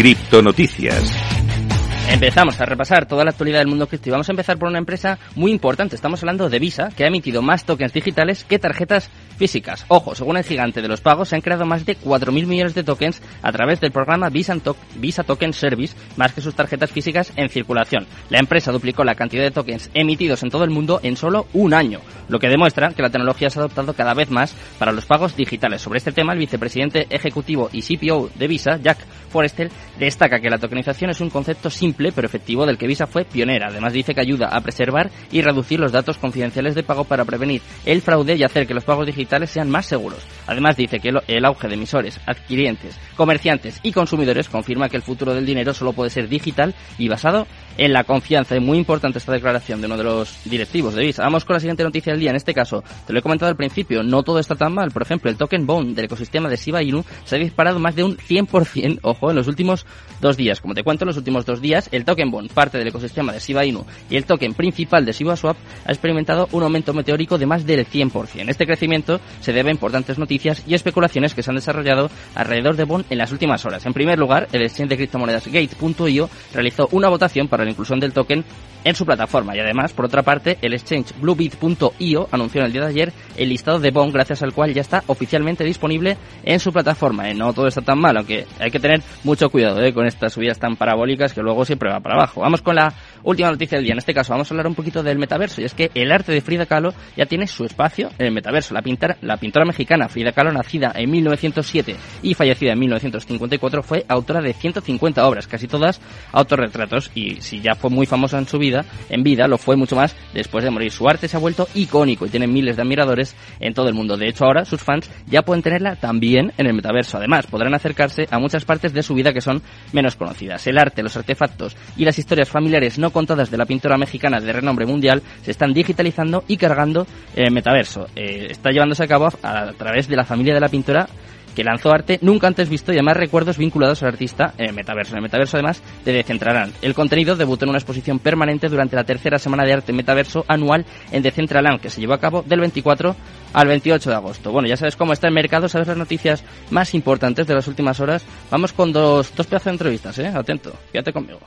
Criptonoticias. Empezamos a repasar toda la actualidad del mundo cripto y vamos a empezar por una empresa muy importante. Estamos hablando de Visa, que ha emitido más tokens digitales que tarjetas físicas. Ojo, según el gigante de los pagos, se han creado más de 4.000 millones de tokens a través del programa Visa, Visa Token Service, más que sus tarjetas físicas en circulación. La empresa duplicó la cantidad de tokens emitidos en todo el mundo en solo un año, lo que demuestra que la tecnología se ha adoptado cada vez más para los pagos digitales. Sobre este tema, el vicepresidente ejecutivo y CPO de Visa, Jack Forrester, destaca que la tokenización es un concepto simple pero efectivo del que Visa fue pionera. Además dice que ayuda a preservar y reducir los datos confidenciales de pago para prevenir el fraude y hacer que los pagos digitales sean más seguros. Además dice que el auge de emisores, adquirientes, comerciantes y consumidores confirma que el futuro del dinero solo puede ser digital y basado en la confianza. Es muy importante esta declaración de uno de los directivos de Visa. Vamos con la siguiente noticia del día. En este caso, te lo he comentado al principio, no todo está tan mal. Por ejemplo, el token Bond del ecosistema de Shiba Inu se ha disparado más de un 100%, ojo, en los últimos dos días. Como te cuento, en los últimos dos días, el token Bond, parte del ecosistema de Shiba Inu y el token principal de Shiba Swap, ha experimentado un aumento meteórico de más del 100%. Este crecimiento se debe a importantes noticias y especulaciones que se han desarrollado alrededor de Bond en las últimas horas. En primer lugar, el exchange de criptomonedas Gate.io realizó una votación para la inclusión del token en su plataforma. Y además, por otra parte, el exchange Bluebit.io anunció en el día de ayer el listado de Bond, gracias al cual ya está oficialmente disponible en su plataforma. Y no todo está tan mal, aunque hay que tener mucho cuidado ¿eh? con estas subidas tan parabólicas que luego siempre va para abajo. Vamos con la última noticia del día. En este caso, vamos a hablar un poquito del metaverso. Y es que el arte de Frida Kahlo ya tiene su espacio en el metaverso. La, pintar, la pintora mexicana Frida Kahlo, nacida en 1907 y fallecida en 1954, fue autora de 150 obras, casi todas autorretratos. Y si ya fue muy famosa en su vida, en vida, lo fue mucho más después de morir. Su arte se ha vuelto icónico y tiene miles de admiradores en todo el mundo. De hecho, ahora sus fans ya pueden tenerla también en el metaverso. Además, podrán acercarse a muchas partes de su vida que son menos conocidas. El arte, los artefactos y las historias familiares no contadas de la pintora mexicana de renombre mundial se están digitalizando y cargando en el metaverso. Eh, está llevándose a cabo a través de la familia de la pintora que lanzó arte nunca antes visto y además recuerdos vinculados al artista en el metaverso. En el metaverso además de Decentraland. El contenido debutó en una exposición permanente durante la tercera semana de arte metaverso anual en Decentraland que se llevó a cabo del 24 al 28 de agosto. Bueno, ya sabes cómo está el mercado, sabes las noticias más importantes de las últimas horas. Vamos con dos, dos pedazos de entrevistas, ¿eh? Atento, quédate conmigo.